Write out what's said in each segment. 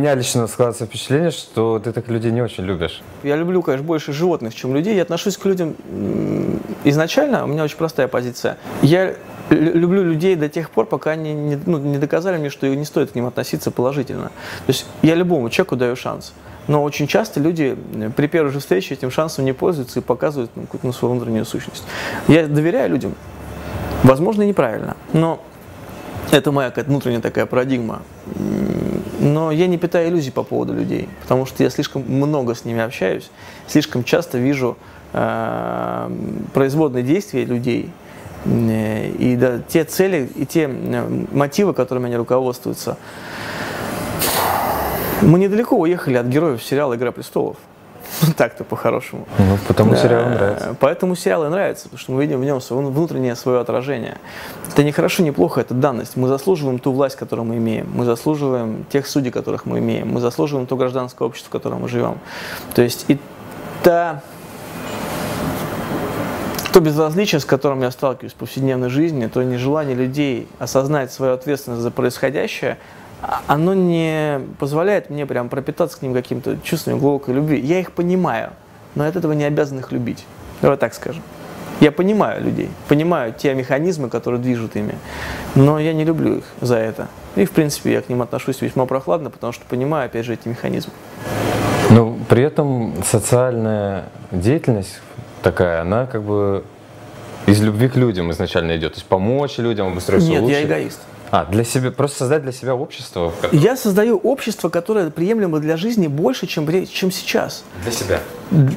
меня лично складывается впечатление, что ты так людей не очень любишь. Я люблю, конечно, больше животных, чем людей. Я отношусь к людям изначально, у меня очень простая позиция. Я люблю людей до тех пор, пока они не, ну, не доказали мне, что не стоит к ним относиться положительно. То есть я любому человеку даю шанс. Но очень часто люди при первой же встрече этим шансом не пользуются и показывают ну, какую-то свою внутреннюю сущность. Я доверяю людям. Возможно, неправильно, но это моя какая-то внутренняя такая парадигма. Но я не питаю иллюзий по поводу людей, потому что я слишком много с ними общаюсь, слишком часто вижу э, производные действия людей, и да, те цели и те мотивы, которыми они руководствуются. Мы недалеко уехали от героев сериала «Игра престолов». Так-то по-хорошему. Ну, потому да. сериал нравится. Поэтому сериалы нравятся, потому что мы видим в нем свое внутреннее свое отражение. Это не хорошо, не плохо, это данность. Мы заслуживаем ту власть, которую мы имеем. Мы заслуживаем тех судей, которых мы имеем. Мы заслуживаем то гражданское общество, в котором мы живем. То есть и та то безразличие, с которым я сталкиваюсь в повседневной жизни, то нежелание людей осознать свою ответственность за происходящее – оно не позволяет мне прям пропитаться к ним каким-то чувством глубокой любви. Я их понимаю, но от этого не обязан их любить. Давай так скажем. Я понимаю людей, понимаю те механизмы, которые движут ими, но я не люблю их за это. И, в принципе, я к ним отношусь весьма прохладно, потому что понимаю, опять же, эти механизмы. Но при этом социальная деятельность такая, она как бы из любви к людям изначально идет. То есть помочь людям обустроиться Нет, лучше. я эгоист. А, для себя, просто создать для себя общество? Я создаю общество, которое приемлемо для жизни больше, чем, чем сейчас. Для себя?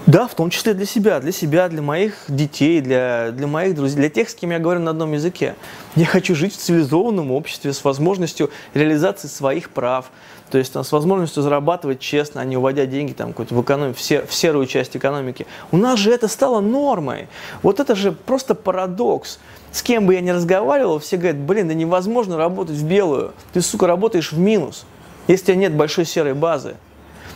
Да, в том числе для себя, для себя, для моих детей, для, для моих друзей, для тех, с кем я говорю на одном языке. Я хочу жить в цивилизованном обществе с возможностью реализации своих прав, то есть там, с возможностью зарабатывать честно, а не уводя деньги там, в, экономику, в, сер, в серую часть экономики. У нас же это стало нормой. Вот это же просто парадокс. С кем бы я ни разговаривал, все говорят, блин, да невозможно работать в белую. Ты, сука, работаешь в минус, если у тебя нет большой серой базы.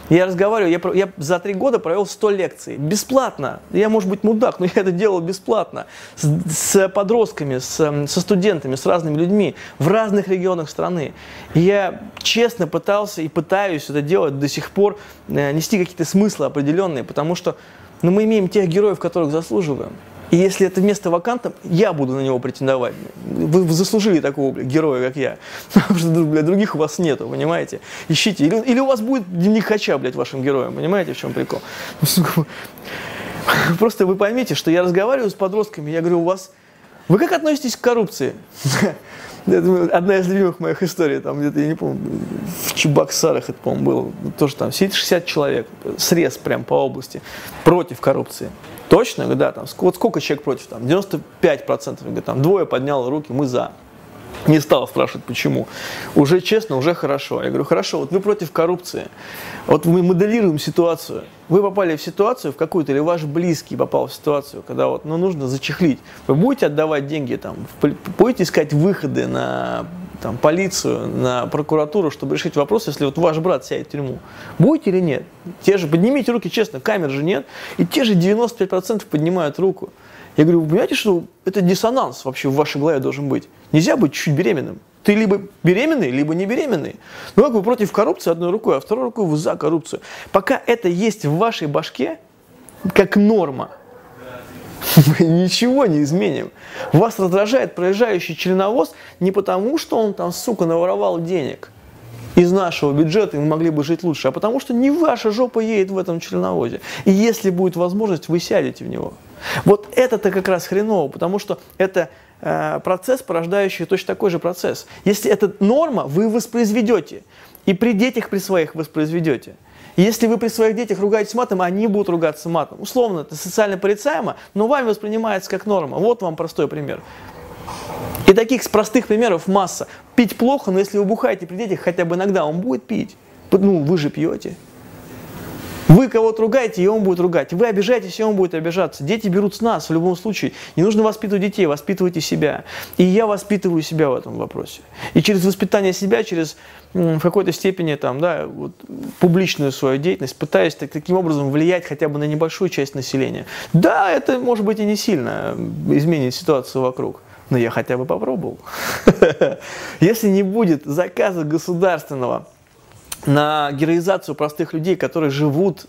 Я разговариваю, я, я за три года провел 100 лекций. Бесплатно. Я, может быть, мудак, но я это делал бесплатно. С, с подростками, с, со студентами, с разными людьми в разных регионах страны. И я честно пытался и пытаюсь это делать до сих пор, э, нести какие-то смыслы определенные, потому что ну, мы имеем тех героев, которых заслуживаем. И если это место вакантно, я буду на него претендовать. Вы, заслужили такого бля, героя, как я. Потому что бля, других у вас нету, понимаете? Ищите. Или, или у вас будет дневник Хача, блядь, вашим героем. Понимаете, в чем прикол? Просто вы поймите, что я разговариваю с подростками, я говорю, у вас... Вы как относитесь к коррупции? одна из любимых моих историй, там где-то, я не помню, в Чебоксарах это, по-моему, было, тоже там сидит 60 человек, срез прям по области, против коррупции. Точно? Да, там, вот сколько человек против? Там, 95%. Я говорю, там, двое подняло руки, мы за. Не стал спрашивать, почему. Уже честно, уже хорошо. Я говорю, хорошо, вот вы против коррупции. Вот мы моделируем ситуацию. Вы попали в ситуацию в какую-то, или ваш близкий попал в ситуацию, когда вот, ну, нужно зачехлить. Вы будете отдавать деньги, там, будете искать выходы на там, полицию, на прокуратуру, чтобы решить вопрос, если вот ваш брат сядет в тюрьму. Будете или нет? Те же, поднимите руки честно, камер же нет. И те же 95% поднимают руку. Я говорю, вы понимаете, что это диссонанс вообще в вашей голове должен быть? Нельзя быть чуть беременным. Ты либо беременный, либо не беременный. Ну как вы против коррупции одной рукой, а второй рукой вы за коррупцию. Пока это есть в вашей башке, как норма, мы ничего не изменим. Вас раздражает проезжающий членовоз не потому, что он там, сука, наворовал денег из нашего бюджета, и мы могли бы жить лучше, а потому что не ваша жопа едет в этом членовозе. И если будет возможность, вы сядете в него. Вот это-то как раз хреново, потому что это э, процесс, порождающий точно такой же процесс. Если это норма, вы воспроизведете. И при детях при своих воспроизведете. Если вы при своих детях ругаетесь матом, они будут ругаться матом. Условно, это социально порицаемо, но вами воспринимается как норма. Вот вам простой пример. И таких простых примеров масса. Пить плохо, но если вы бухаете при детях, хотя бы иногда он будет пить. Ну, вы же пьете. Вы кого-то ругаете, и он будет ругать. Вы обижаетесь, и он будет обижаться. Дети берут с нас в любом случае. Не нужно воспитывать детей, воспитывайте себя. И я воспитываю себя в этом вопросе. И через воспитание себя, через в какой-то степени там, да, вот, публичную свою деятельность, пытаюсь так, таким образом влиять хотя бы на небольшую часть населения. Да, это может быть и не сильно изменит ситуацию вокруг. Но я хотя бы попробовал. Если не будет заказа государственного на героизацию простых людей, которые живут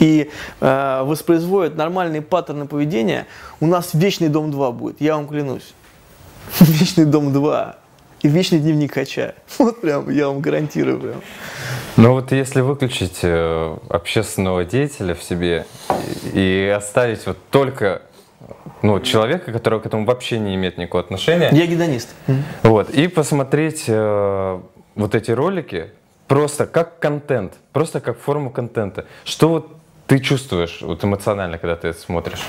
и э, воспроизводят нормальные паттерны поведения, у нас вечный дом 2 будет, я вам клянусь. Вечный дом 2 и вечный дневник Хача. Вот прям, я вам гарантирую прям. Ну вот если выключить э, общественного деятеля в себе и оставить вот только ну, человека, который к этому вообще не имеет никакого отношения. Я гедонист. Вот, и посмотреть э, вот эти ролики просто как контент, просто как форму контента. Что вот ты чувствуешь вот эмоционально, когда ты это смотришь?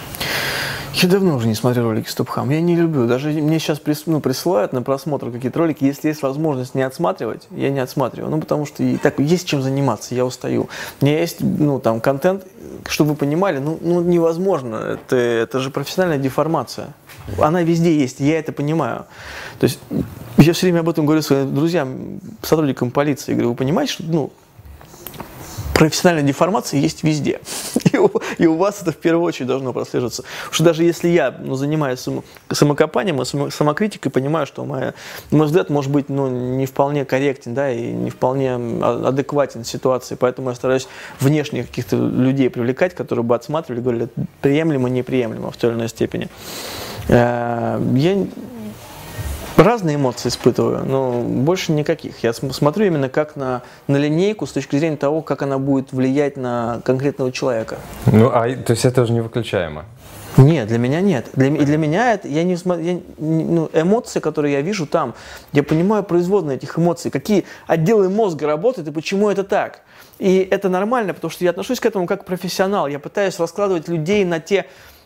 Я давно уже не смотрю ролики Стопхам. Я не люблю. Даже мне сейчас прис, ну, присылают на просмотр какие-то ролики. Если есть возможность не отсматривать, я не отсматриваю. Ну, потому что и так есть чем заниматься, я устаю. У меня есть, ну, там, контент, чтобы вы понимали, ну, ну невозможно. Это, это же профессиональная деформация. Она везде есть, я это понимаю. То есть я все время об этом говорю своим друзьям, сотрудникам полиции. Я говорю, вы понимаете, что, ну, профессиональная деформация есть везде. И у, и у вас это в первую очередь должно прослеживаться. Потому что даже если я ну, занимаюсь само, самокопанием и самокритикой, понимаю, что моя, мой взгляд может быть ну, не вполне корректен, да, и не вполне адекватен ситуации. Поэтому я стараюсь внешне каких-то людей привлекать, которые бы отсматривали, говорили, приемлемо, неприемлемо в той или иной степени. Э, я Разные эмоции испытываю, но больше никаких. Я смотрю именно как на, на линейку с точки зрения того, как она будет влиять на конкретного человека. Ну, а то есть это уже не выключаемо? Нет, для меня нет. Для, и для меня это, я не смотрю, ну, эмоции, которые я вижу там, я понимаю производные этих эмоций, какие отделы мозга работают и почему это так. И это нормально, потому что я отношусь к этому как профессионал. Я пытаюсь раскладывать людей на те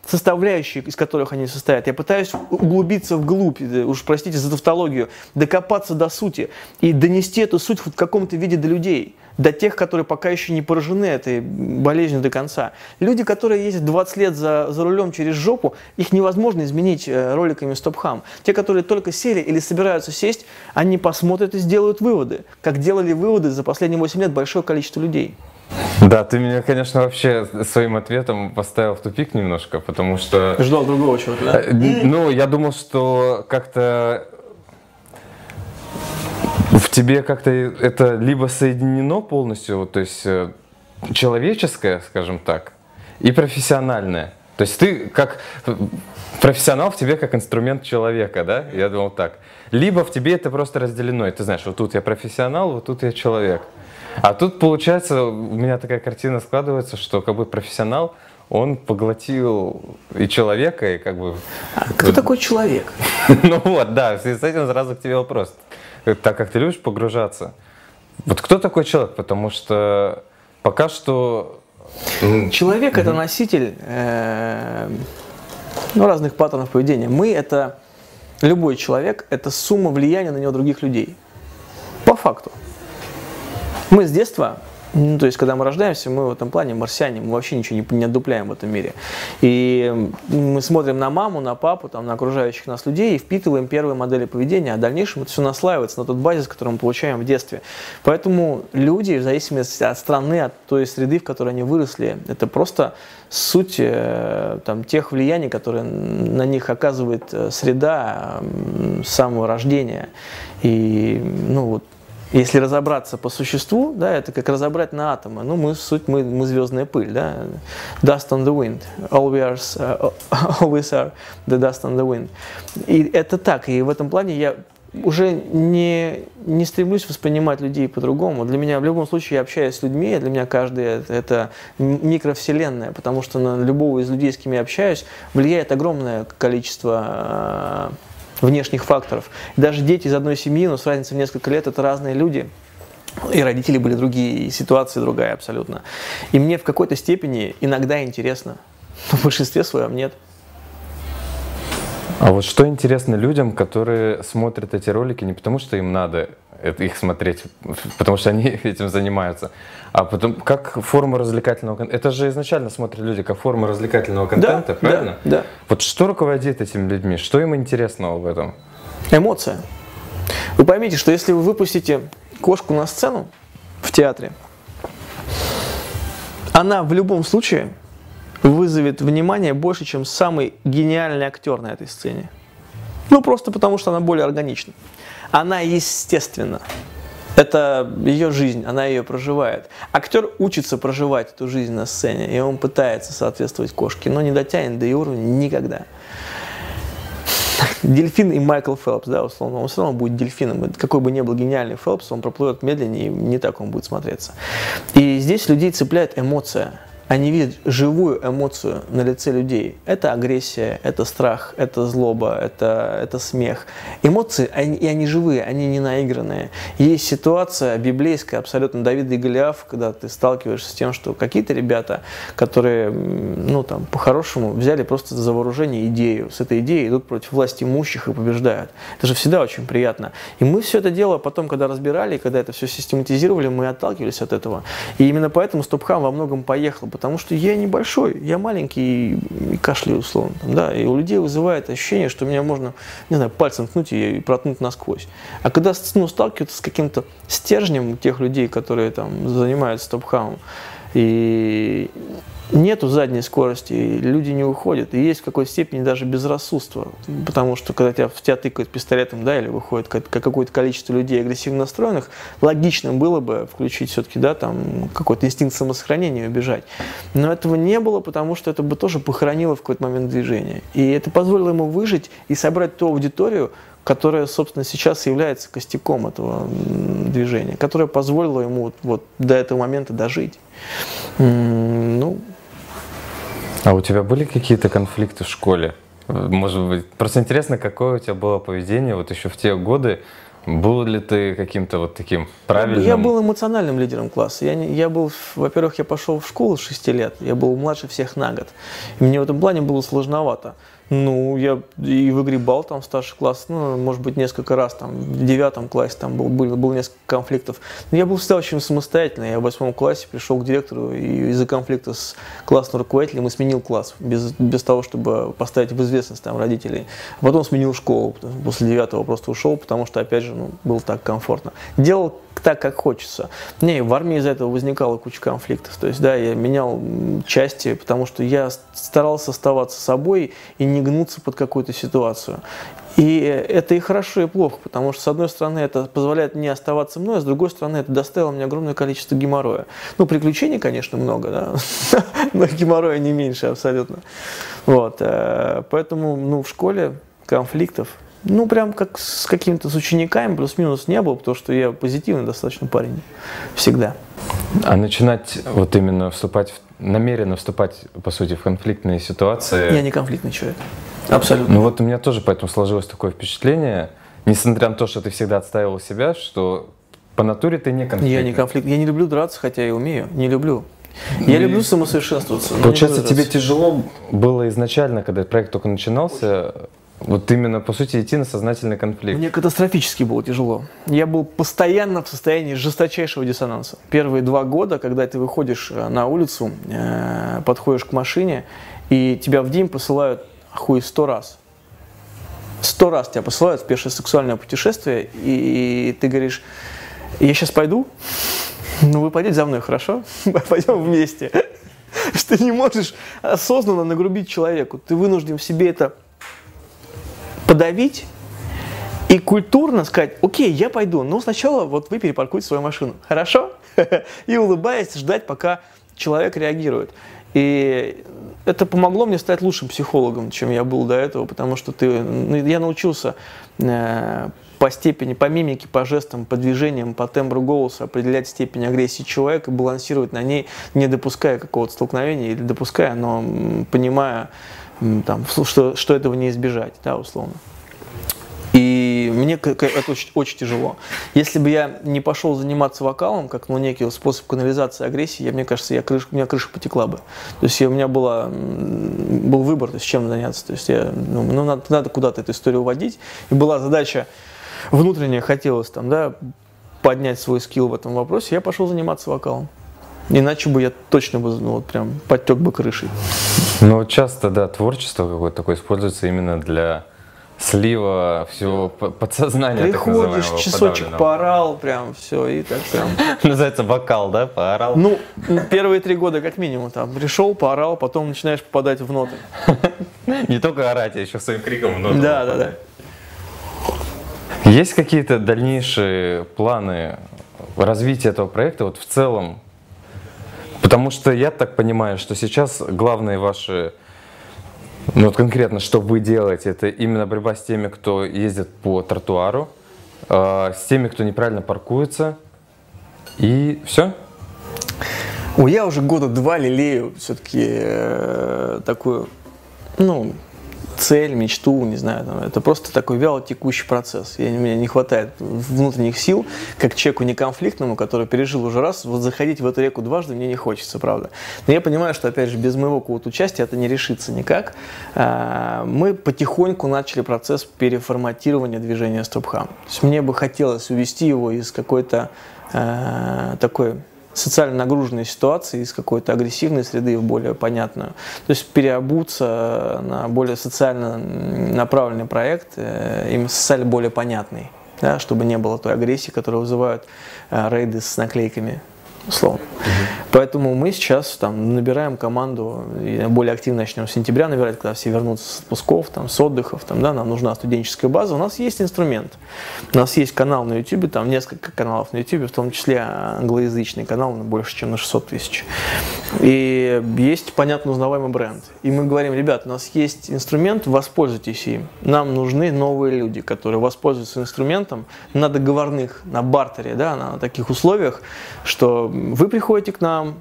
составляющие, из которых они состоят. Я пытаюсь углубиться вглубь, э, уж простите за тавтологию, докопаться до сути и донести эту суть в каком-то виде до людей, до тех, которые пока еще не поражены этой болезнью до конца. Люди, которые ездят 20 лет за, за рулем через жопу, их невозможно изменить э, роликами стоп-хам. Те, которые только сели или собираются сесть, они посмотрят и сделают выводы, как делали выводы за последние 8 лет большое количество людей. Да, ты меня, конечно, вообще своим ответом поставил в тупик немножко, потому что... Ждал другого человека, да? Э, ну, я думал, что как-то в тебе как-то это либо соединено полностью, то есть э, человеческое, скажем так, и профессиональное. То есть ты как профессионал в тебе как инструмент человека, да? Я думал так. Либо в тебе это просто разделено, и ты знаешь, вот тут я профессионал, вот тут я человек. А тут, получается, у меня такая картина складывается, что как бы профессионал, он поглотил и человека, и как бы... А кто такой человек? Ну вот, да, с этим сразу к тебе вопрос. Так как ты любишь погружаться. Вот кто такой человек? Потому что пока что... Человек это носитель э, ну, разных паттернов поведения. Мы это... Любой человек это сумма влияния на него других людей. По факту. Мы с детства ну, то есть, когда мы рождаемся, мы в этом плане марсиане, мы вообще ничего не, не отдупляем в этом мире. И мы смотрим на маму, на папу, там, на окружающих нас людей и впитываем первые модели поведения, а в дальнейшем это все наслаивается на тот базис, который мы получаем в детстве. Поэтому люди, в зависимости от страны, от той среды, в которой они выросли, это просто суть э, там, тех влияний, которые на них оказывает э, среда с самого рождения. И, ну, вот, если разобраться по существу, да, это как разобрать на атомы. Ну, мы, суть, мы, мы звездная пыль, да. Dust on the wind. Always, uh, always are the dust on the wind. И это так. И в этом плане я уже не, не стремлюсь воспринимать людей по-другому. Для меня в любом случае я общаюсь с людьми, для меня каждый это, это микровселенная, потому что на любого из людей, с кем я общаюсь, влияет огромное количество внешних факторов. Даже дети из одной семьи, но с разницей в несколько лет, это разные люди. И родители были другие, и ситуация другая абсолютно. И мне в какой-то степени иногда интересно, но в большинстве своем нет. А вот что интересно людям, которые смотрят эти ролики не потому, что им надо это, их смотреть, потому что они этим занимаются, а потом как форма развлекательного контента. Это же изначально смотрят люди как форма развлекательного контента, да, правильно? Да, да. Вот что руководит этими людьми? Что им интересного в этом? Эмоция. Вы поймите, что если вы выпустите кошку на сцену в театре, она в любом случае вызовет внимание больше, чем самый гениальный актер на этой сцене. Ну, просто потому, что она более органична. Она естественна. Это ее жизнь, она ее проживает. Актер учится проживать эту жизнь на сцене, и он пытается соответствовать кошке, но не дотянет до ее уровня никогда. Дельфин и Майкл Фелпс, да, условно, он все равно будет дельфином. Какой бы ни был гениальный Фелпс, он проплывет медленнее, и не так он будет смотреться. И здесь людей цепляет эмоция они видят живую эмоцию на лице людей. Это агрессия, это страх, это злоба, это, это смех. Эмоции, они, и они живые, они не наигранные. Есть ситуация библейская, абсолютно Давида и Голиаф, когда ты сталкиваешься с тем, что какие-то ребята, которые, ну там, по-хорошему взяли просто за вооружение идею, с этой идеей идут против власти имущих и побеждают. Это же всегда очень приятно. И мы все это дело потом, когда разбирали, когда это все систематизировали, мы отталкивались от этого. И именно поэтому Стопхам во многом поехал, потому что я небольшой, я маленький и кашляю условно. Там, да, и у людей вызывает ощущение, что меня можно, не знаю, пальцем ткнуть и проткнуть насквозь. А когда ну, сталкиваются с каким-то стержнем тех людей, которые там занимаются стопхамом, и нету задней скорости, люди не уходят. И есть в какой-то степени даже безрассудство. Потому что когда тебя, в тебя тыкают пистолетом, да, или выходит какое-то количество людей агрессивно настроенных, логично было бы включить все-таки, да, там, какой-то инстинкт самосохранения и убежать. Но этого не было, потому что это бы тоже похоронило в какой-то момент движения. И это позволило ему выжить и собрать ту аудиторию, которая, собственно, сейчас является костяком этого движения, которая позволила ему вот, вот до этого момента дожить. Ну, а у тебя были какие-то конфликты в школе? Может быть, просто интересно, какое у тебя было поведение вот еще в те годы, был ли ты каким-то вот таким правильным? Я был эмоциональным лидером класса. Я, я был, во-первых, я пошел в школу с 6 лет, я был младше всех на год. И мне в этом плане было сложновато. Ну, я и выгребал там старший класс, ну, может быть, несколько раз, там, в девятом классе там был, был, был несколько конфликтов. Но я был всегда очень самостоятельный. Я в восьмом классе пришел к директору и из-за конфликта с классным руководителем и сменил класс, без, без того, чтобы поставить в известность там родителей. А потом сменил школу, после девятого просто ушел, потому что, опять же, ну, было так комфортно. Делал так, как хочется. Не, в армии из-за этого возникала куча конфликтов. То есть, да, я менял части, потому что я старался оставаться собой и не гнуться под какую-то ситуацию. И это и хорошо, и плохо, потому что, с одной стороны, это позволяет мне оставаться мной, а с другой стороны, это доставило мне огромное количество геморроя. Ну, приключений, конечно, много, да, но геморроя не меньше абсолютно. Вот, э, поэтому, ну, в школе конфликтов ну, прям как с какими-то с учениками плюс-минус не было, потому что я позитивный достаточно парень. Всегда. А начинать вот именно вступать, в, намеренно вступать, по сути, в конфликтные ситуации? Я не конфликтный человек. Абсолютно. Ну вот у меня тоже поэтому сложилось такое впечатление, несмотря на то, что ты всегда отстаивал себя, что по натуре ты не конфликтный. Я не конфликт. Я не люблю драться, хотя и умею. Не люблю. Я и... люблю самосовершенствоваться. Получается, тебе тяжело было изначально, когда проект только начинался, вот именно, по сути, идти на сознательный конфликт. Мне катастрофически было тяжело. Я был постоянно в состоянии жесточайшего диссонанса. Первые два года, когда ты выходишь э, на улицу, э, подходишь к машине, и тебя в день посылают хуй сто раз. Сто раз тебя посылают в пешее сексуальное путешествие, и, ты говоришь, я сейчас пойду, ну вы пойдете за мной, хорошо? Пойдем вместе. Ты не можешь осознанно нагрубить человеку. Ты вынужден в себе это подавить и культурно сказать, окей, я пойду, но сначала вот вы перепаркуете свою машину, хорошо? И улыбаясь, ждать, пока человек реагирует. И это помогло мне стать лучшим психологом, чем я был до этого, потому что ты, ну, я научился э, по степени, по мимике, по жестам, по движениям, по тембру голоса определять степень агрессии человека, балансировать на ней, не допуская какого-то столкновения или допуская, но понимая, там, что, что этого не избежать, да, условно. И мне это очень, очень тяжело. Если бы я не пошел заниматься вокалом, как ну, некий способ канализации агрессии, я, мне кажется, я крыш, у меня крыша потекла бы. То есть я, у меня была, был выбор, то есть чем заняться. То есть я, ну, ну надо, надо куда-то эту историю уводить. И была задача внутренняя, хотелось там, да, поднять свой скилл в этом вопросе, я пошел заниматься вокалом. Иначе бы я точно бы, ну, вот прям подтек бы крышей. Ну, часто, да, творчество какое-то такое используется именно для слива всего подсознания. Приходишь, часочек поорал, прям все, и так прям. Называется вокал, да, поорал? Ну, первые три года как минимум там. Пришел, поорал, потом начинаешь попадать в ноты. Не только орать, а еще своим криком в ноты. Да, да, да. Есть какие-то дальнейшие планы развитие этого проекта вот в целом? Потому что я так понимаю, что сейчас главные ваши, ну вот конкретно, что вы делаете, это именно борьба с теми, кто ездит по тротуару, э, с теми, кто неправильно паркуется, и все? Ой, я уже года два лелею все-таки э, такую, ну, цель, мечту, не знаю, там, это просто такой вяло текущий процесс. Я, мне не хватает внутренних сил, как человеку неконфликтному, который пережил уже раз, вот заходить в эту реку дважды мне не хочется, правда. Но я понимаю, что, опять же, без моего какого-то участия это не решится никак. А, мы потихоньку начали процесс переформатирования движения Стопхам. То есть мне бы хотелось увести его из какой-то а, такой социально нагруженной ситуации из какой-то агрессивной среды в более понятную. То есть переобуться на более социально направленный проект, э, им социально более понятный, да, чтобы не было той агрессии, которую вызывают э, рейды с наклейками условно. Угу. Поэтому мы сейчас там набираем команду, и более активно начнем с сентября набирать, когда все вернутся с отпусков, там, с отдыхов, там, да, нам нужна студенческая база. У нас есть инструмент. У нас есть канал на YouTube, там несколько каналов на YouTube, в том числе англоязычный канал, больше, чем на 600 тысяч. И есть, понятно, узнаваемый бренд. И мы говорим, ребят, у нас есть инструмент, воспользуйтесь им. Нам нужны новые люди, которые воспользуются инструментом на договорных, на бартере, да, на таких условиях, что вы приходите к нам,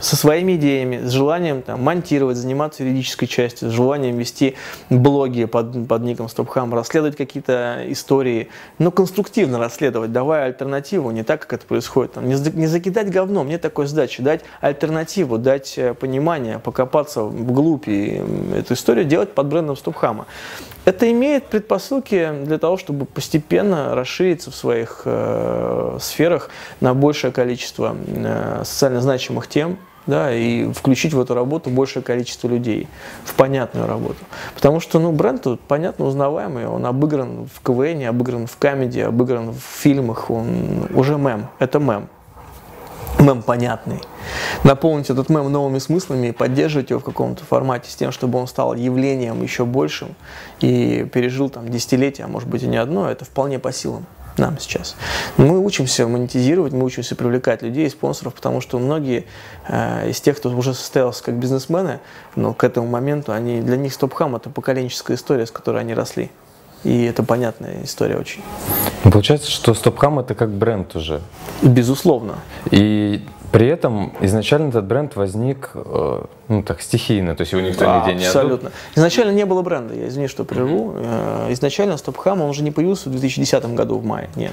со своими идеями, с желанием там, монтировать, заниматься юридической частью, с желанием вести блоги под, под ником StopHam, расследовать какие-то истории, но конструктивно расследовать, давая альтернативу, не так, как это происходит. Там, не, не закидать говном, нет такой задачи, дать альтернативу, дать э, понимание, покопаться вглубь и эту историю делать под брендом StopHam. Это имеет предпосылки для того, чтобы постепенно расшириться в своих э, сферах на большее количество э, социально значимых тем, да, и включить в эту работу большее количество людей, в понятную работу. Потому что, ну, бренд тут, понятно, узнаваемый, он обыгран в КВН, обыгран в комедии, обыгран в фильмах, он уже мем, это мем мем понятный. Наполнить этот мем новыми смыслами и поддерживать его в каком-то формате с тем, чтобы он стал явлением еще большим и пережил там десятилетия, а может быть и не одно, это вполне по силам нам сейчас. Мы учимся монетизировать, мы учимся привлекать людей спонсоров, потому что многие э, из тех, кто уже состоялся как бизнесмены, но к этому моменту, они, для них Стопхам – это поколенческая история, с которой они росли. И это понятная история очень. Получается, что Стопхам это как бренд уже. Безусловно. И при этом изначально этот бренд возник, э, ну так, стихийно, то есть его никто да, нигде не Абсолютно. Отдал. Изначально не было бренда, я извини, что прерву. Mm-hmm. Изначально Стопхам, он уже не появился в 2010 году в мае, нет.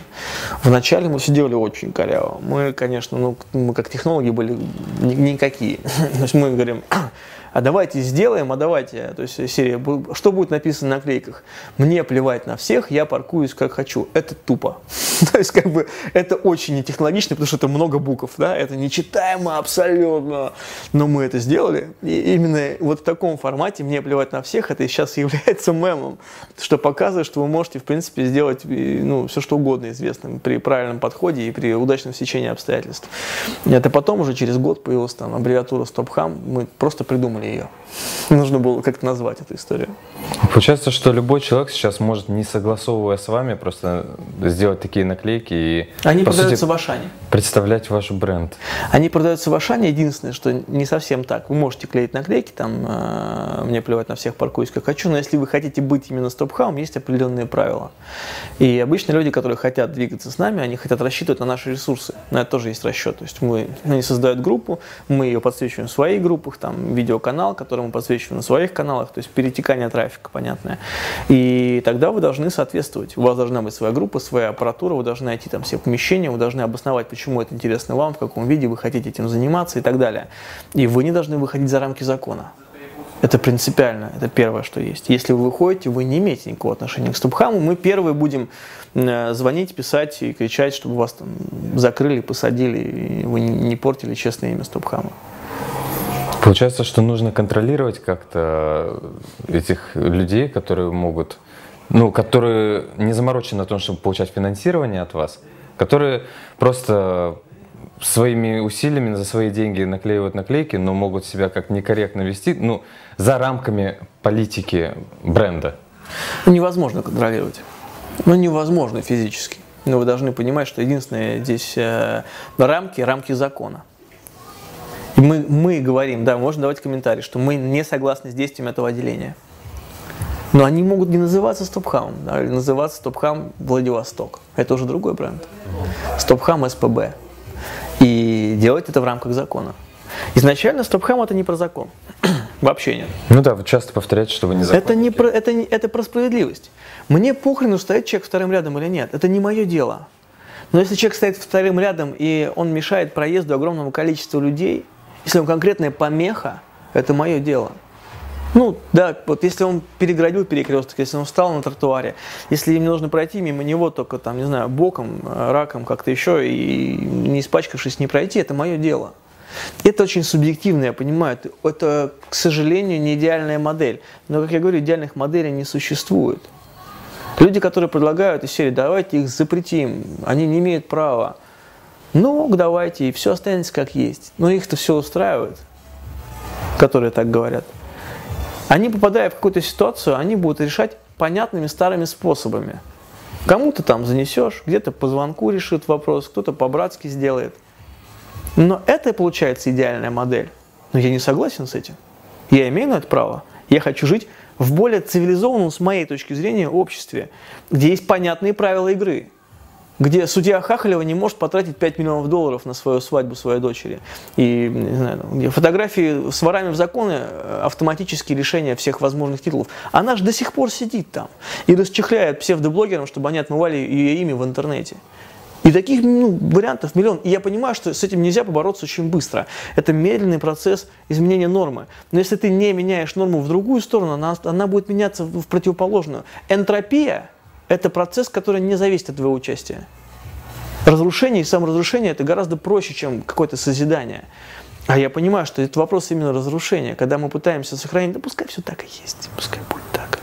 Вначале мы все делали очень коряво. Мы, конечно, ну, мы как технологи были никакие. То есть мы говорим, а давайте сделаем, а давайте, то есть серия, что будет написано на клейках? Мне плевать на всех, я паркуюсь как хочу. Это тупо. то есть как бы это очень нетехнологично, потому что это много букв, да, это нечитаемо абсолютно. Но мы это сделали, и именно вот в таком формате мне плевать на всех, это сейчас является мемом, что показывает, что вы можете, в принципе, сделать ну, все что угодно известным при правильном подходе и при удачном сечении обстоятельств. Это потом уже через год появилась там аббревиатура StopHam, мы просто придумали придумали ее. Нужно было как-то назвать эту историю. Получается, что любой человек сейчас может, не согласовывая с вами, просто сделать такие наклейки и... Они продаются сути, в Ашане. Представлять ваш бренд. Они продаются в Ашане. Единственное, что не совсем так. Вы можете клеить наклейки, там, э, мне плевать на всех, паркуюсь как хочу, но если вы хотите быть именно стоп-хаум, есть определенные правила. И обычно люди, которые хотят двигаться с нами, они хотят рассчитывать на наши ресурсы. На это тоже есть расчет. То есть мы, они создают группу, мы ее подсвечиваем в своих группах, там, видеоканал, канал, который мы подсвечиваем на своих каналах, то есть перетекание трафика, понятное. И тогда вы должны соответствовать. У вас должна быть своя группа, своя аппаратура, вы должны найти там все помещения, вы должны обосновать, почему это интересно вам, в каком виде вы хотите этим заниматься и так далее. И вы не должны выходить за рамки закона. Это принципиально, это первое, что есть. Если вы выходите, вы не имеете никакого отношения к Ступхаму, мы первые будем э, звонить, писать и кричать, чтобы вас там закрыли, посадили, и вы не портили честное имя Ступхама. Получается, что нужно контролировать как-то этих людей, которые могут, ну, которые не заморочены на том, чтобы получать финансирование от вас, которые просто своими усилиями за свои деньги наклеивают наклейки, но могут себя как некорректно вести, ну, за рамками политики бренда. Невозможно контролировать. Ну, невозможно физически. Но вы должны понимать, что единственное здесь э, рамки, рамки закона. И мы, мы говорим, да, можно давать комментарий, что мы не согласны с действием этого отделения. Но они могут не называться Стопхамом, да, или называться Стопхам Владивосток. Это уже другой бренд. Стопхам СПБ. И делать это в рамках закона. Изначально Стопхам это не про закон. Вообще нет. Ну да, вы часто повторяете, что вы не Это, не про, это, не, это про справедливость. Мне похрену, стоит человек вторым рядом или нет. Это не мое дело. Но если человек стоит вторым рядом, и он мешает проезду огромному количеству людей, если он конкретная помеха, это мое дело. Ну, да, вот если он переградил перекресток, если он встал на тротуаре, если им нужно пройти мимо него только там, не знаю, боком, э, раком, как-то еще, и не испачкавшись не пройти, это мое дело. Это очень субъективно, я понимаю. Это, к сожалению, не идеальная модель. Но, как я говорю, идеальных моделей не существует. Люди, которые предлагают из серии, давайте их запретим, они не имеют права. Ну, давайте, и все останется как есть. Но их-то все устраивает, которые так говорят. Они, попадая в какую-то ситуацию, они будут решать понятными старыми способами. Кому-то там занесешь, где-то по звонку решит вопрос, кто-то по-братски сделает. Но это получается идеальная модель. Но я не согласен с этим. Я имею на это право. Я хочу жить в более цивилизованном, с моей точки зрения, обществе, где есть понятные правила игры где судья Хахалева не может потратить 5 миллионов долларов на свою свадьбу своей дочери. И не знаю, где фотографии с ворами в законы, э, автоматические решения всех возможных титулов. Она же до сих пор сидит там и расчехляет псевдоблогерам, чтобы они отмывали ее имя в интернете. И таких ну, вариантов миллион. И я понимаю, что с этим нельзя побороться очень быстро. Это медленный процесс изменения нормы. Но если ты не меняешь норму в другую сторону, она, она будет меняться в противоположную. Энтропия – это процесс, который не зависит от твоего участия. Разрушение и саморазрушение – это гораздо проще, чем какое-то созидание. А я понимаю, что это вопрос именно разрушения, когда мы пытаемся сохранить, да пускай все так и есть, пускай будет так.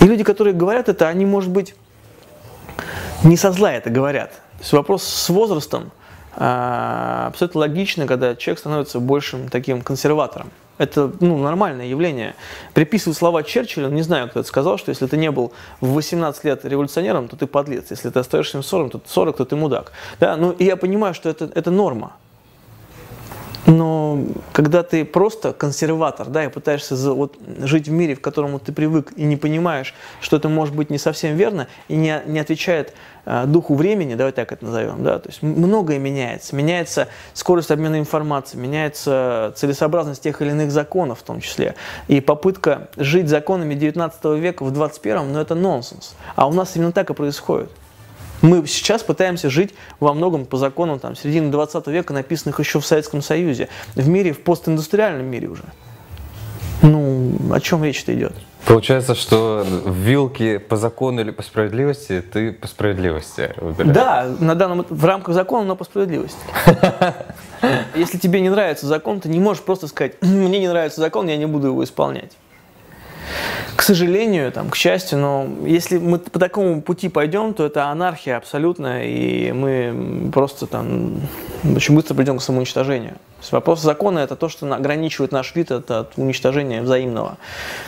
И люди, которые говорят это, они, может быть, не со зла это говорят. То есть вопрос с возрастом а, абсолютно логично, когда человек становится большим таким консерватором. Это ну, нормальное явление. Приписывать слова Черчилля, не знаю, кто это сказал, что если ты не был в 18 лет революционером, то ты подлец. Если ты остаешься в 40, то, 40, то ты мудак. Да, ну, и я понимаю, что это, это норма. Но когда ты просто консерватор, да, и пытаешься за, вот, жить в мире, в котором ты привык, и не понимаешь, что это может быть не совсем верно, и не, не отвечает э, духу времени, давай так это назовем, да, то есть многое меняется. Меняется скорость обмена информацией, меняется целесообразность тех или иных законов в том числе. И попытка жить законами 19 века в 21, ну это нонсенс. А у нас именно так и происходит. Мы сейчас пытаемся жить во многом по законам там, середины 20 века, написанных еще в Советском Союзе, в мире, в постиндустриальном мире уже. Ну, о чем речь-то идет? Получается, что в вилке по закону или по справедливости ты по справедливости выбираешь. Да, на данном, в рамках закона, но по справедливости. Если тебе не нравится закон, ты не можешь просто сказать, мне не нравится закон, я не буду его исполнять сожалению, там, к счастью, но если мы по такому пути пойдем, то это анархия абсолютно, и мы просто там очень быстро придем к самоуничтожению. То есть вопрос закона – это то, что ограничивает наш вид от, от уничтожения взаимного.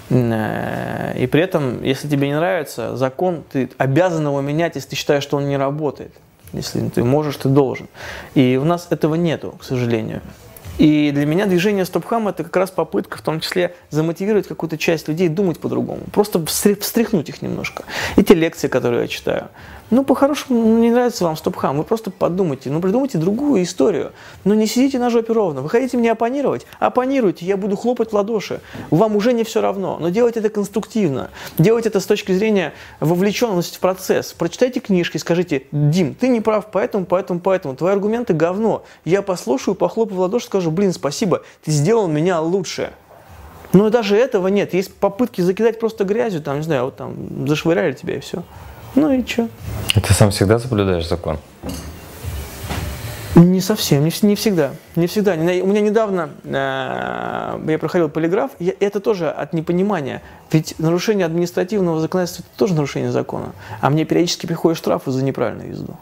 Э, и при этом, если тебе не нравится закон, ты обязан его менять, если ты считаешь, что он не работает. Если ты можешь, ты должен. И у нас этого нету, к сожалению. И для меня движение Стопхам это как раз попытка в том числе замотивировать какую-то часть людей думать по-другому. Просто встряхнуть их немножко. И те лекции, которые я читаю. Ну, по-хорошему, ну, не нравится вам стоп-хам, вы просто подумайте, ну, придумайте другую историю. Но не сидите на жопе ровно. Вы хотите мне оппонировать? Оппонируйте, я буду хлопать в ладоши. Вам уже не все равно, но делайте это конструктивно. Делайте это с точки зрения вовлеченности в процесс. Прочитайте книжки, скажите, Дим, ты не прав, поэтому, поэтому, поэтому. Твои аргументы говно. Я послушаю, похлопаю в ладоши, скажу, блин, спасибо, ты сделал меня лучше. Но даже этого нет. Есть попытки закидать просто грязью, там, не знаю, вот там зашвыряли тебя и все. Ну и что? Ты сам всегда соблюдаешь закон? Не совсем, не, не всегда. Не всегда. У меня недавно э, я проходил полиграф, я, это тоже от непонимания. Ведь нарушение административного законодательства это тоже нарушение закона. А мне периодически приходят штрафы за неправильную езду.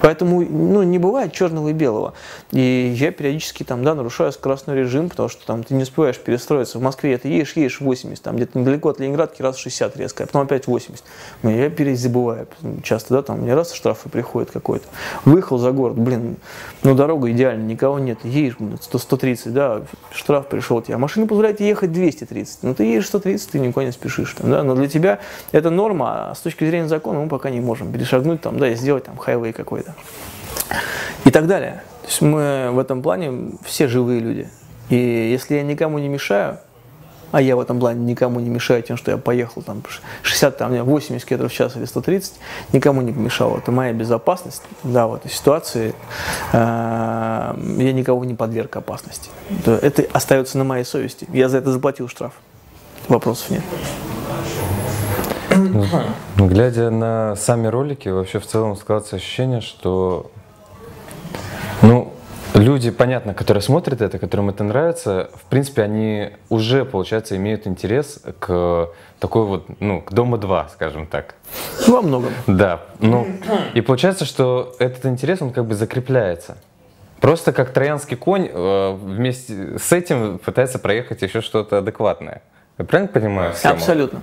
Поэтому ну, не бывает черного и белого. И я периодически там, да, нарушаю скоростной режим, потому что там ты не успеваешь перестроиться. В Москве ты едешь, едешь 80, там где-то недалеко от Ленинградки раз 60 резко, а потом опять 80. Но я перезабываю часто, да, там мне раз штрафы приходят какой-то. Выехал за город, блин, ну дорога идеальная, никого нет, едешь 100, 130, да, штраф пришел тебе, а машина позволяет ехать 230. Ну ты едешь 130, ты никуда не спешишь. Там, да? Но для тебя это норма, а с точки зрения закона мы пока не можем перешагнуть там, да, и сделать там хайвей какой-то и так далее. То есть мы в этом плане все живые люди. И если я никому не мешаю, а я в этом плане никому не мешаю тем, что я поехал там 60, там, 80 км в час или 130, никому не помешал. Это моя безопасность, да, в этой ситуации э, я никого не подверг опасности. Это остается на моей совести. Я за это заплатил штраф. Вопросов нет. Ну, глядя на сами ролики, вообще в целом складывается ощущение, что ну, люди, понятно, которые смотрят это, которым это нравится, в принципе, они уже, получается, имеют интерес к такой вот, ну, к Дома 2, скажем так. Во многом. Да. Ну, и получается, что этот интерес, он как бы закрепляется. Просто как троянский конь э, вместе с этим пытается проехать еще что-то адекватное. Я правильно понимаю схему? Абсолютно.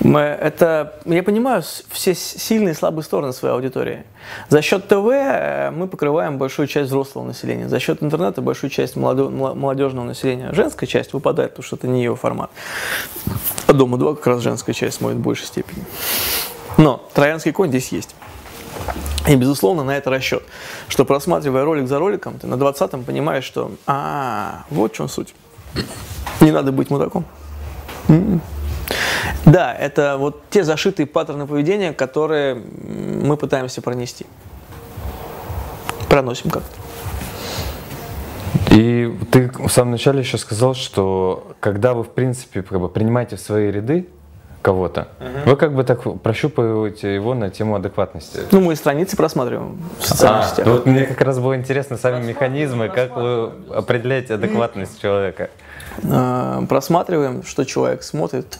Мы, это, я понимаю все сильные и слабые стороны своей аудитории. За счет ТВ э, мы покрываем большую часть взрослого населения, за счет интернета большую часть молодежного населения. Женская часть выпадает, потому что это не ее формат. А дома 2 как раз женская часть смотрит в большей степени. Но троянский конь здесь есть. И, безусловно, на это расчет, что просматривая ролик за роликом, ты на 20-м понимаешь, что а, вот в чем суть. Не надо быть мудаком. М-м. Да, это вот те зашитые паттерны поведения, которые мы пытаемся пронести. Проносим как-то. И ты в самом начале еще сказал, что когда вы, в принципе, как бы принимаете в свои ряды кого-то, uh-huh. вы как бы так прощупываете его на тему адекватности. Ну, мы страницы просматриваем в социальных а, сетях. Вот мне как раз было интересно сами механизмы, как вы определяете адекватность человека. Э, просматриваем, что человек смотрит,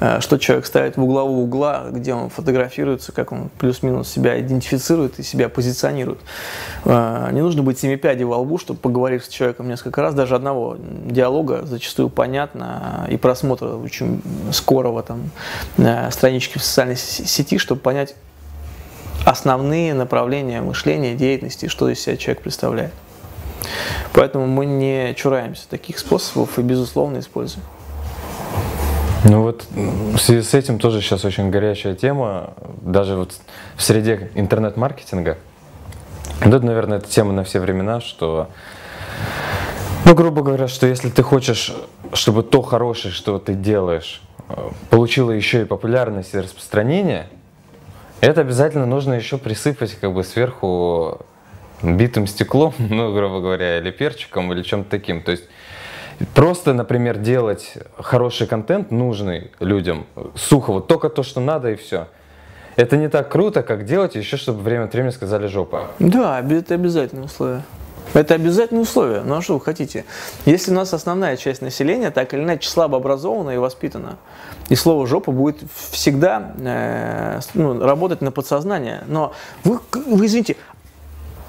э, что человек ставит в углового угла, где он фотографируется, как он плюс-минус себя идентифицирует и себя позиционирует. Э, не нужно быть семипядей во лбу, чтобы поговорить с человеком несколько раз, даже одного диалога зачастую понятно, и просмотра очень скорого там странички в социальной сети, чтобы понять основные направления мышления, деятельности, что из себя человек представляет. Поэтому мы не чураемся таких способов и, безусловно, используем. Ну вот в связи с этим тоже сейчас очень горячая тема, даже вот в среде интернет-маркетинга. Вот это, наверное, это тема на все времена, что, ну, грубо говоря, что если ты хочешь, чтобы то хорошее, что ты делаешь, получило еще и популярность и распространение, это обязательно нужно еще присыпать как бы сверху битым стеклом, ну, грубо говоря, или перчиком, или чем-то таким. То есть просто, например, делать хороший контент, нужный людям, сухо, вот только то, что надо, и все. Это не так круто, как делать еще, чтобы время от времени сказали жопа. Да, это обязательное условие. Это обязательное условие. Ну а что вы хотите? Если у нас основная часть населения так или иначе слабо образована и воспитана, и слово жопа будет всегда э, ну, работать на подсознание. Но вы, вы извините,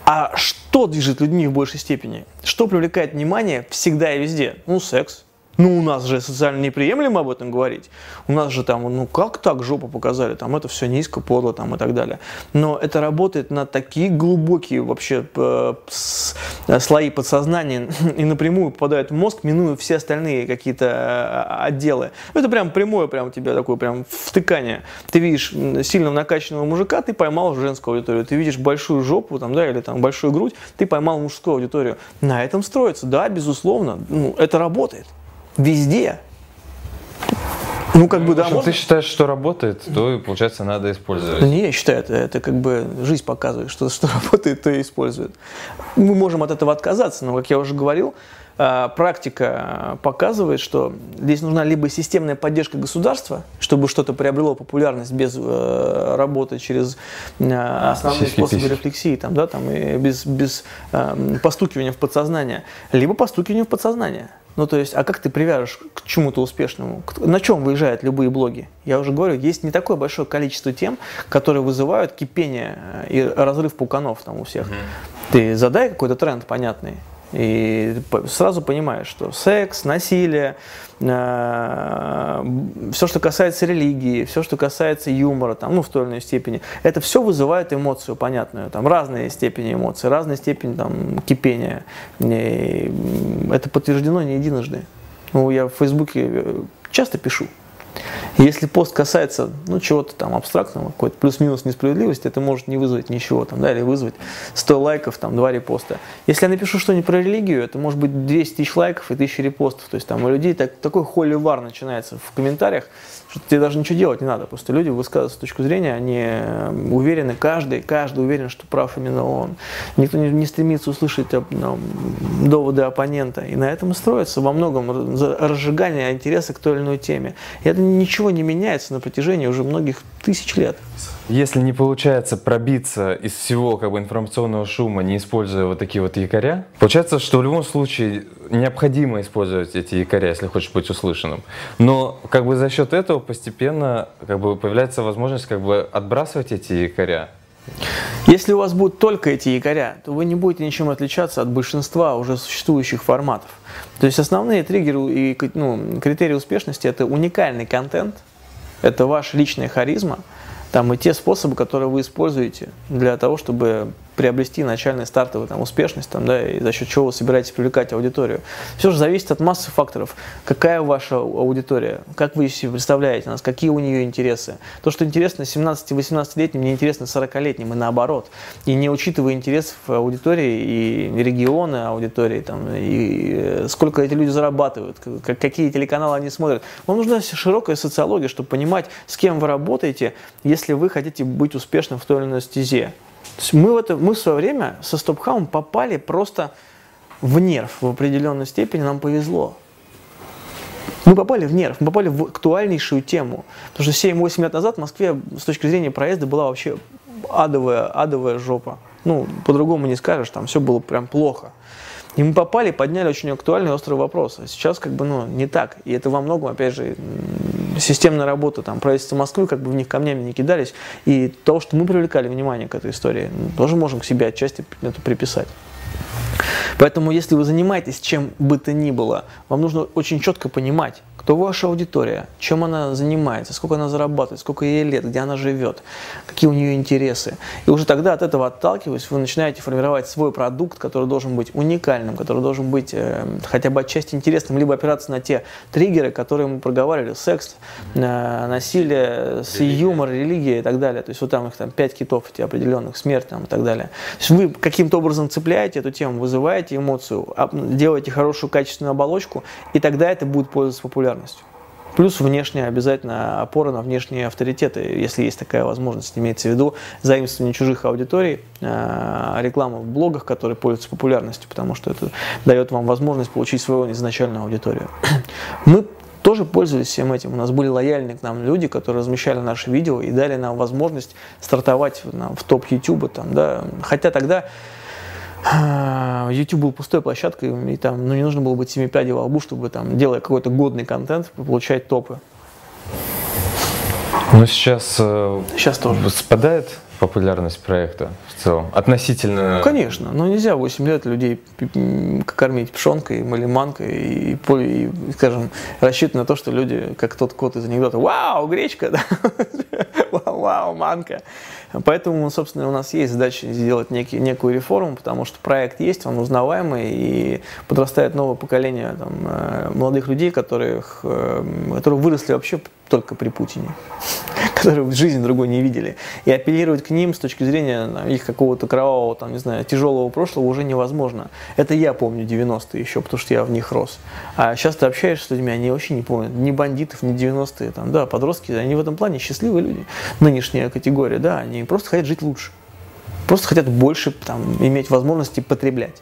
а что движет людьми в большей степени? Что привлекает внимание всегда и везде? Ну, секс. Ну, у нас же социально неприемлемо об этом говорить. У нас же там, ну как так жопу показали, там это все низко, подло там и так далее. Но это работает на такие глубокие вообще э, э, слои подсознания и напрямую попадает в мозг, минуя все остальные какие-то э, отделы. Это прям прямое, прям у тебя такое прям втыкание. Ты видишь сильно накачанного мужика, ты поймал женскую аудиторию. Ты видишь большую жопу там, да, или там большую грудь, ты поймал мужскую аудиторию. На этом строится, да, безусловно. Ну, это работает везде. Ну, как бы, да. Если можно... ты считаешь, что работает, то, получается, надо использовать. Не, я считаю, это, это как бы жизнь показывает, что, что работает, то и использует. Мы можем от этого отказаться, но, как я уже говорил, а, практика показывает, что здесь нужна либо системная поддержка государства, чтобы что-то приобрело популярность без э, работы через э, основные Сиськи, способы письки. рефлексии, там, да, там, и без, без э, постукивания в подсознание, либо постукивания в подсознание. Ну, то есть, а как ты привяжешь к чему-то успешному? На чем выезжают любые блоги? Я уже говорю, есть не такое большое количество тем, которые вызывают кипение э, и разрыв пуканов там у всех. Угу. Ты задай какой-то тренд понятный, и сразу понимаешь, что секс, насилие, все, что касается религии, все, что касается юмора, там, ну, в той или иной степени, это все вызывает эмоцию понятную, там, разные степени эмоций, разные степени там, кипения. И это подтверждено не единожды. Ну, я в Фейсбуке э, часто пишу, если пост касается ну, чего-то там абстрактного, какой-то плюс-минус несправедливости, это может не вызвать ничего, там, да, или вызвать 100 лайков, там, 2 репоста. Если я напишу что-нибудь про религию, это может быть 200 тысяч лайков и 1000 репостов. То есть там у людей так, такой холивар начинается в комментариях, что тебе даже ничего делать не надо. Просто люди высказывают с точку зрения, они э, уверены, каждый, каждый уверен, что прав именно он. Никто не, не стремится услышать ну, доводы оппонента. И на этом строится во многом разжигание интереса к той или иной теме. И это ничего не меняется на протяжении уже многих тысяч лет. Если не получается пробиться из всего как бы, информационного шума, не используя вот такие вот якоря, получается, что в любом случае необходимо использовать эти якоря, если хочешь быть услышанным. Но как бы за счет этого постепенно как бы, появляется возможность как бы, отбрасывать эти якоря. Если у вас будут только эти якоря, то вы не будете ничем отличаться от большинства уже существующих форматов. То есть основные триггеры и ну, критерии успешности – это уникальный контент, это ваша личная харизма, там и те способы, которые вы используете для того, чтобы приобрести начальный стартовый там, успешность, там, да, и за счет чего вы собираетесь привлекать аудиторию. Все же зависит от массы факторов. Какая ваша аудитория, как вы себе представляете нас, какие у нее интересы. То, что интересно 17-18-летним, не интересно 40-летним, и наоборот. И не учитывая интересов аудитории и региона аудитории, там, и э, сколько эти люди зарабатывают, какие телеканалы они смотрят. Вам нужна широкая социология, чтобы понимать, с кем вы работаете, если вы хотите быть успешным в той или иной стезе мы в, это, мы в свое время со Стопхаум попали просто в нерв в определенной степени, нам повезло. Мы попали в нерв, мы попали в актуальнейшую тему. Потому что 7-8 лет назад в Москве с точки зрения проезда была вообще адовая, адовая жопа. Ну, по-другому не скажешь, там все было прям плохо. И мы попали, подняли очень актуальный острый вопрос. А сейчас как бы, ну, не так. И это во многом, опять же, системная работа, там, правительства Москвы, как бы в них камнями не кидались. И то, что мы привлекали внимание к этой истории, тоже можем к себе отчасти это приписать. Поэтому, если вы занимаетесь чем бы то ни было, вам нужно очень четко понимать, кто ваша аудитория, чем она занимается, сколько она зарабатывает, сколько ей лет, где она живет, какие у нее интересы. И уже тогда от этого отталкиваясь, вы начинаете формировать свой продукт, который должен быть уникальным, который должен быть э, хотя бы отчасти интересным, либо опираться на те триггеры, которые мы проговаривали, секс, э, насилие, религия. юмор, религия и так далее. То есть вот там их там пять китов эти определенных, смерть там, и так далее. То есть вы каким-то образом цепляете эту тему, вызываете эмоцию, делаете хорошую качественную оболочку, и тогда это будет пользоваться популярностью популярностью. Плюс внешняя обязательно опора на внешние авторитеты, если есть такая возможность, имеется в виду заимствование чужих аудиторий, э, реклама в блогах, которые пользуются популярностью, потому что это дает вам возможность получить свою изначальную аудиторию. Мы тоже пользовались всем этим. У нас были лояльны к нам люди, которые размещали наши видео и дали нам возможность стартовать в топ YouTube. Там, да. Хотя тогда YouTube был пустой площадкой, и там ну, не нужно было быть семи пядей во лбу, чтобы там, делая какой-то годный контент, получать топы. Но сейчас, э, сейчас тоже. спадает популярность проекта в целом? Относительно... Ну, конечно, но нельзя 8 лет людей кормить пшенкой, малиманкой и, и, и, скажем, рассчитывать на то, что люди, как тот кот из анекдота, вау, гречка, да? вау, вау, манка. Поэтому, собственно, у нас есть задача сделать некий, некую реформу, потому что проект есть, он узнаваемый, и подрастает новое поколение там, э, молодых людей, которых, э, которые выросли вообще только при Путине, которые в жизни другой не видели. И апеллировать к ним с точки зрения там, их какого-то кровавого, там, не знаю, тяжелого прошлого уже невозможно. Это я помню 90-е еще, потому что я в них рос. А сейчас ты общаешься с людьми, они вообще не помнят ни бандитов, ни 90-е. Там, да, подростки, они в этом плане счастливые люди. Нынешняя категория, да, они просто хотят жить лучше. Просто хотят больше там, иметь возможности потреблять.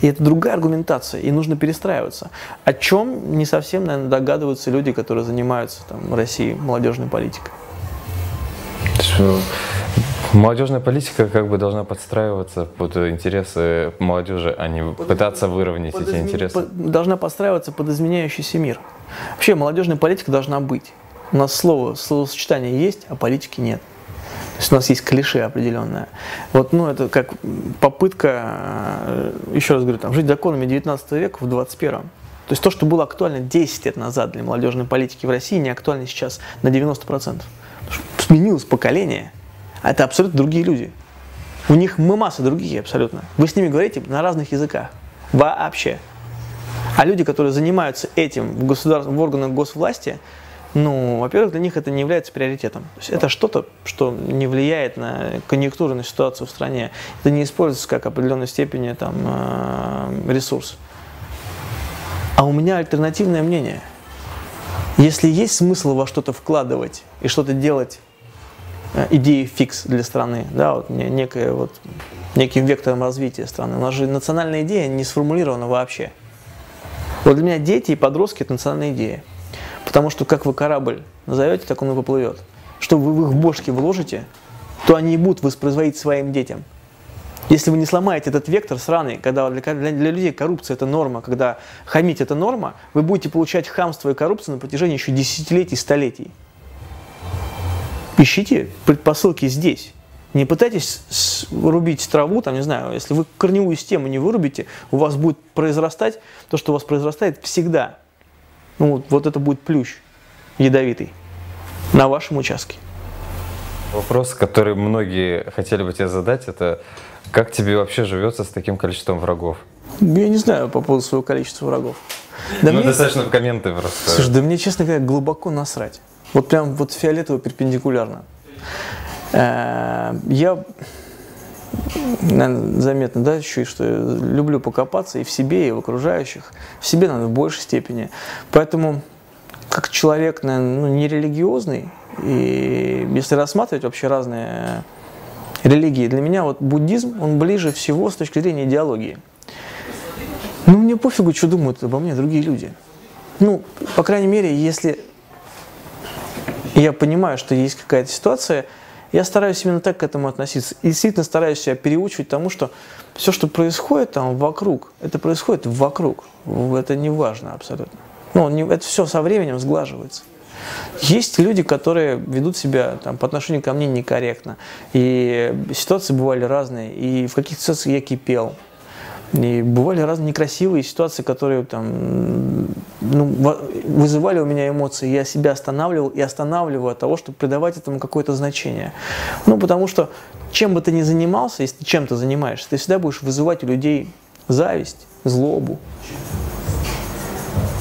И это другая аргументация, и нужно перестраиваться. О чем не совсем, наверное, догадываются люди, которые занимаются там, в России молодежной политикой. Молодежная политика как бы должна подстраиваться под интересы молодежи, а не под, пытаться выровнять под эти измен... интересы. Под, должна подстраиваться под изменяющийся мир. Вообще молодежная политика должна быть. У нас слово, словосочетание есть, а политики нет. То есть у нас есть клише определенное. Вот, ну, это как попытка, э, еще раз говорю, там, жить законами 19 века в 21. То есть то, что было актуально 10 лет назад для молодежной политики в России, не актуально сейчас на 90%. Сменилось поколение, а это абсолютно другие люди. У них мы масса другие абсолютно. Вы с ними говорите на разных языках. Вообще. А люди, которые занимаются этим в, государств, в органах госвласти, ну, во-первых, для них это не является приоритетом. То есть это что-то, что не влияет на конъюнктурную ситуацию в стране. Это не используется как определенной степени там, э, ресурс. А у меня альтернативное мнение. Если есть смысл во что-то вкладывать и что-то делать, э, идеи фикс для страны, да, вот некое вот, неким вектором развития страны. У нас же национальная идея не сформулирована вообще. Вот для меня дети и подростки – это национальная идея. Потому что как вы корабль назовете, так он и поплывет. Что вы в их бошки вложите, то они и будут воспроизводить своим детям. Если вы не сломаете этот вектор сраный, когда для, для, для людей коррупция это норма, когда хамить это норма, вы будете получать хамство и коррупцию на протяжении еще десятилетий, столетий. Ищите предпосылки здесь. Не пытайтесь рубить траву, там, не знаю, если вы корневую систему не вырубите, у вас будет произрастать то, что у вас произрастает всегда – ну, вот, вот это будет плющ ядовитый на вашем участке. Вопрос, который многие хотели бы тебе задать, это как тебе вообще живется с таким количеством врагов? Я не знаю по поводу своего количества врагов. Да ну, мне... достаточно в комменты просто. Слушай, да мне, честно говоря, глубоко насрать. Вот прям вот фиолетово перпендикулярно. Э, я наверное, заметно, да, еще, что я люблю покопаться и в себе, и в окружающих. В себе надо в большей степени. Поэтому, как человек, наверное, ну, нерелигиозный, и если рассматривать вообще разные религии, для меня вот буддизм, он ближе всего с точки зрения идеологии. Ну, мне пофигу, что думают обо мне другие люди. Ну, по крайней мере, если я понимаю, что есть какая-то ситуация – я стараюсь именно так к этому относиться. И действительно стараюсь себя переучивать тому, что все, что происходит там вокруг, это происходит вокруг. Это не важно абсолютно. Ну, это все со временем сглаживается. Есть люди, которые ведут себя там, по отношению ко мне некорректно. И ситуации бывали разные. И в каких-то ситуациях я кипел. И бывали разные некрасивые ситуации, которые там, ну, вызывали у меня эмоции. Я себя останавливал и останавливаю от того, чтобы придавать этому какое-то значение. Ну, потому что чем бы ты ни занимался, если ты чем-то занимаешься, ты всегда будешь вызывать у людей зависть, злобу.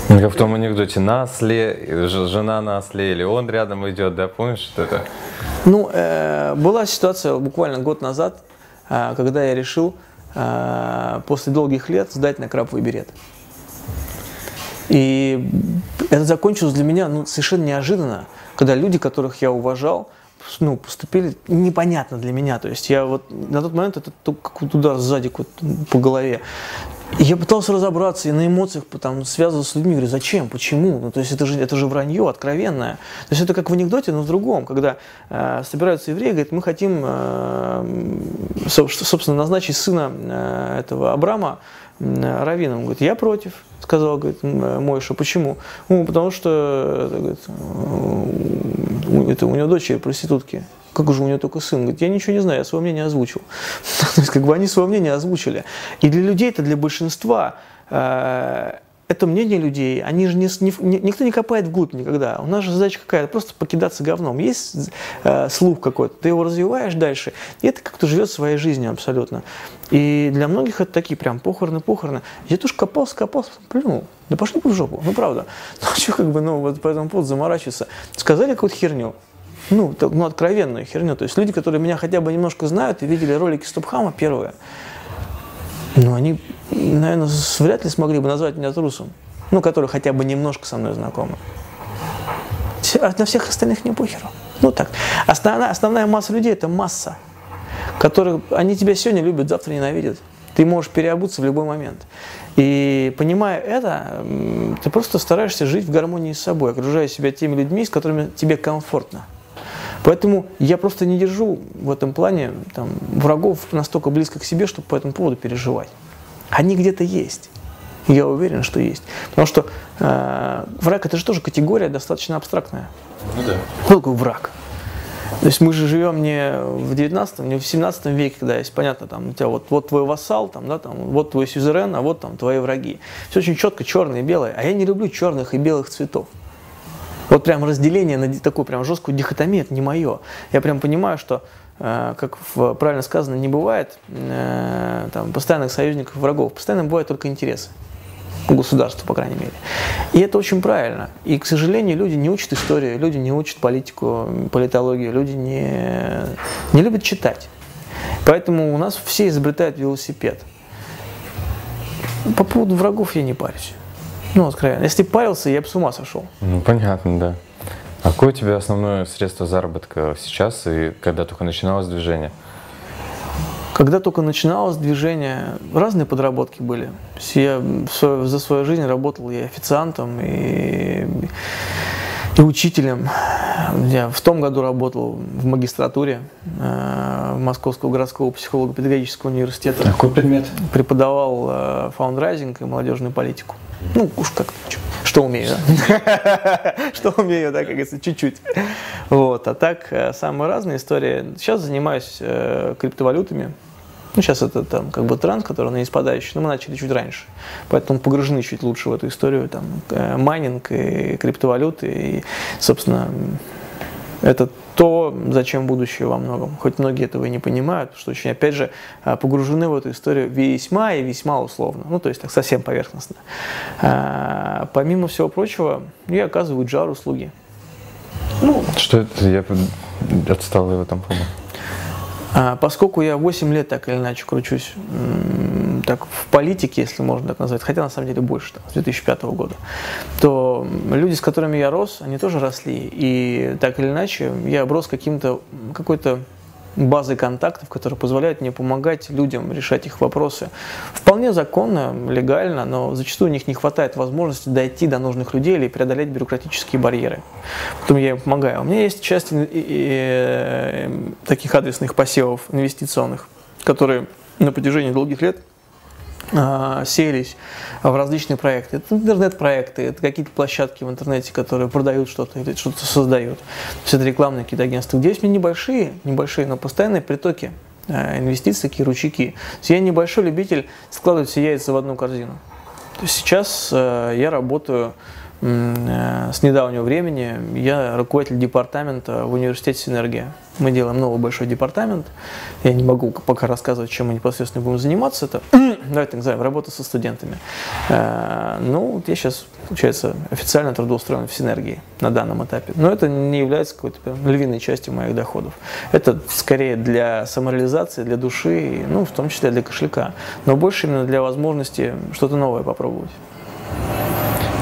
Как в том анекдоте, на осле, жена на осле, или он рядом идет, да, помнишь что это? Ну, э, была ситуация буквально год назад, э, когда я решил, после долгих лет сдать на краповый берет. И это закончилось для меня ну, совершенно неожиданно, когда люди, которых я уважал, ну, поступили непонятно для меня. То есть я вот на тот момент это как удар сзади вот, по голове. Я пытался разобраться и на эмоциях там, связывался с людьми, говорю, зачем, почему? Ну, то есть это же, это же вранье откровенное. То есть это как в анекдоте, но в другом, когда э, собираются евреи, говорят, мы хотим, э, собственно, назначить сына э, этого Абрама э, раввином. Он говорит, я против, сказал, говорит, Мойша. Почему? Ну, потому что говорит, это, у него дочери проститутки как же у него только сын? Говорит, я ничего не знаю, я свое мнение озвучил. То есть, как бы они свое мнение озвучили. И для людей это, для большинства, э, это мнение людей, они же не, не, никто не копает вглубь никогда. У нас же задача какая-то, просто покидаться говном. Есть э, слух какой-то, ты его развиваешь дальше, и это как-то живет своей жизнью абсолютно. И для многих это такие прям похороны-похороны. Я тоже копался, копался, плюнул. Да пошли в жопу, ну правда. Ну что как бы, ну вот по этому поводу заморачиваться. Сказали какую-то херню, ну, ну, откровенную херню. То есть люди, которые меня хотя бы немножко знают и видели ролики Стопхама первые, ну, они, наверное, вряд ли смогли бы назвать меня трусом. Ну, которые хотя бы немножко со мной знакомы. А на всех остальных не похеру. Ну так. Основная, основная масса людей это масса, которые они тебя сегодня любят, завтра ненавидят. Ты можешь переобуться в любой момент. И понимая это, ты просто стараешься жить в гармонии с собой, окружая себя теми людьми, с которыми тебе комфортно. Поэтому я просто не держу в этом плане там, врагов настолько близко к себе, чтобы по этому поводу переживать. Они где-то есть. Я уверен, что есть. Потому что э, враг это же тоже категория достаточно абстрактная. Ну да. Кто такой враг? То есть мы же живем не в 19 не в 17 веке, когда есть, понятно, там, у тебя вот, вот твой вассал, там, да, там, вот твой сюзерен, а вот там твои враги. Все очень четко, черное и белое. А я не люблю черных и белых цветов. Вот прям разделение на такую прям жесткую дихотомию, это не мое. Я прям понимаю, что, э, как правильно сказано, не бывает э, там, постоянных союзников врагов. Постоянно бывают только интересы у государства, по крайней мере. И это очень правильно. И, к сожалению, люди не учат историю, люди не учат политику, политологию, люди не, не любят читать. Поэтому у нас все изобретают велосипед. По поводу врагов я не парюсь. Ну, откровенно. Если парился, я бы с ума сошел. Ну, понятно, да. А какое у тебя основное средство заработка сейчас и когда только начиналось движение? Когда только начиналось движение, разные подработки были. Я за свою жизнь работал и официантом, и, и учителем. Я в том году работал в магистратуре э, Московского городского психолого-педагогического университета. Какой предмет? Преподавал э, фаундрайзинг и молодежную политику. Ну, уж как что умею? Что умею, да, как говорится, чуть-чуть. Вот, а так, э, самые разные истории. Сейчас занимаюсь э, криптовалютами. Ну, сейчас это там как бы тренд, который на испадающий, но мы начали чуть раньше. Поэтому погружены чуть лучше в эту историю. Там э, майнинг и криптовалюты. И, собственно, это то, зачем будущее во многом. Хоть многие этого и не понимают, что очень, опять же, а, погружены в эту историю весьма и весьма условно. Ну, то есть так совсем поверхностно. А, помимо всего прочего, я оказываю джар услуги. Ну, что это? Я отстал в этом плане. А, поскольку я 8 лет так или иначе кручусь так, в политике, если можно так назвать, хотя на самом деле больше, там, с 2005 года, то люди, с которыми я рос, они тоже росли. И так или иначе я оброс каким-то, какой-то базы контактов, которые позволяют мне помогать людям решать их вопросы. Вполне законно, легально, но зачастую у них не хватает возможности дойти до нужных людей или преодолеть бюрократические барьеры. Потом я им помогаю. У меня есть часть э, таких адресных посевов инвестиционных, которые на протяжении долгих лет селись в различные проекты. Это интернет-проекты, это какие-то площадки в интернете, которые продают что-то или что-то создают. То есть это рекламные какие-то агентства, где есть небольшие, небольшие, но постоянные притоки а, инвестиций, такие ручейки. Я небольшой любитель складывать все яйца в одну корзину. То есть сейчас э, я работаю с недавнего времени я руководитель департамента в университете «Синергия». Мы делаем новый большой департамент. Я не могу пока рассказывать, чем мы непосредственно будем заниматься. Это, давайте так назовем, работа со студентами. Э, ну, вот я сейчас, получается, официально трудоустроен в «Синергии» на данном этапе. Но это не является какой-то львиной частью моих доходов. Это скорее для самореализации, для души, ну, в том числе для кошелька. Но больше именно для возможности что-то новое попробовать.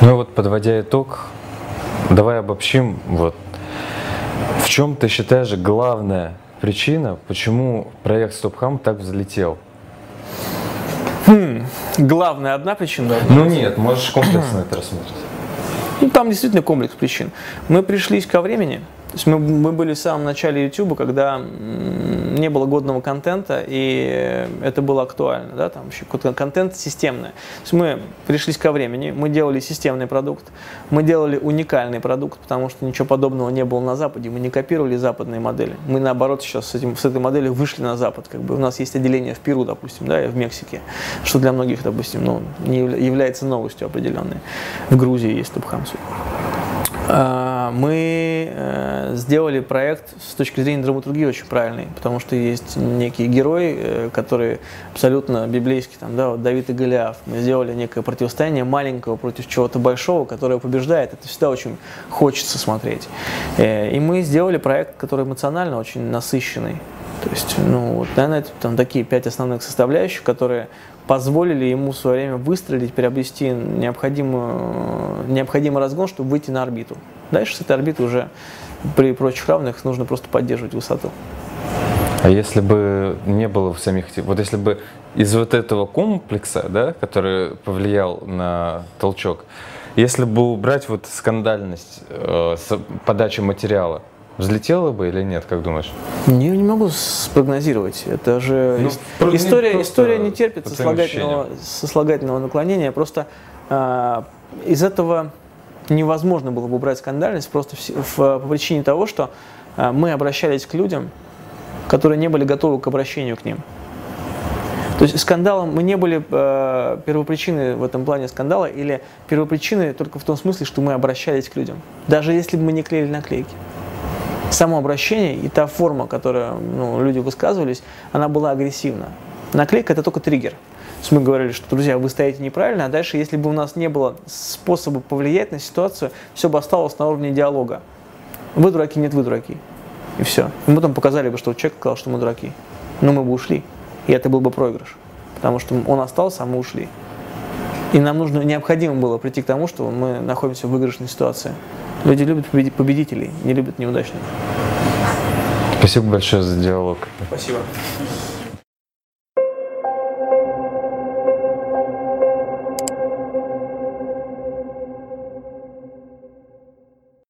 Ну вот, подводя итог, давай обобщим, вот, в чем ты считаешь главная причина, почему проект StopHam так взлетел? Хм, главная одна причина? Ну нет, можешь комплексно это рассмотреть. Ну, там действительно комплекс причин. Мы пришлись ко времени, то есть мы, мы были в самом начале YouTube, когда не было годного контента, и это было актуально, да, там еще какой-то контент системный. То есть мы пришлись ко времени, мы делали системный продукт, мы делали уникальный продукт, потому что ничего подобного не было на Западе, мы не копировали западные модели. Мы наоборот сейчас с, этим, с этой моделью вышли на Запад, как бы у нас есть отделение в Перу, допустим, да, и в Мексике, что для многих, допустим, ну, не является новостью определенной. В Грузии есть Тубхамсу. А, мы э, сделали проект с точки зрения драматургии очень правильный, потому что есть некий герой, э, который абсолютно библейский, там, да, вот Давид и Голиаф. Мы сделали некое противостояние маленького против чего-то большого, которое побеждает. Это всегда очень хочется смотреть. Э, и мы сделали проект, который эмоционально очень насыщенный. То есть, ну, вот, наверное, это там такие пять основных составляющих, которые позволили ему в свое время выстрелить, приобрести необходимую, необходимый разгон, чтобы выйти на орбиту. Дальше с этой орбиты уже при прочих равных нужно просто поддерживать высоту. А если бы не было в самих... Вот если бы из вот этого комплекса, да, который повлиял на толчок, если бы убрать вот скандальность э, подачи материала, взлетела бы или нет, как думаешь? Не, не могу спрогнозировать. Это же Ну, ис- про- история, история не терпит сослагательного, сослагательного наклонения. Просто а, из этого невозможно было бы убрать скандальность просто в, в- по причине того, что а, мы обращались к людям, которые не были готовы к обращению к ним. То есть скандалом мы не были э, первопричиной в этом плане скандала или первопричиной только в том смысле, что мы обращались к людям. Даже если бы мы не клеили наклейки. Само обращение и та форма, которая ну, люди высказывались, она была агрессивна. Наклейка это только триггер. То есть мы говорили, что, друзья, вы стоите неправильно, а дальше, если бы у нас не было способа повлиять на ситуацию, все бы осталось на уровне диалога. Вы дураки, нет, вы дураки. И все. И мы потом показали бы, что человек сказал, что мы дураки. Но мы бы ушли. И это был бы проигрыш. Потому что он остался, а мы ушли. И нам нужно, необходимо было прийти к тому, что мы находимся в выигрышной ситуации. Люди любят победи- победителей, не любят неудачников. Спасибо большое за диалог. Спасибо.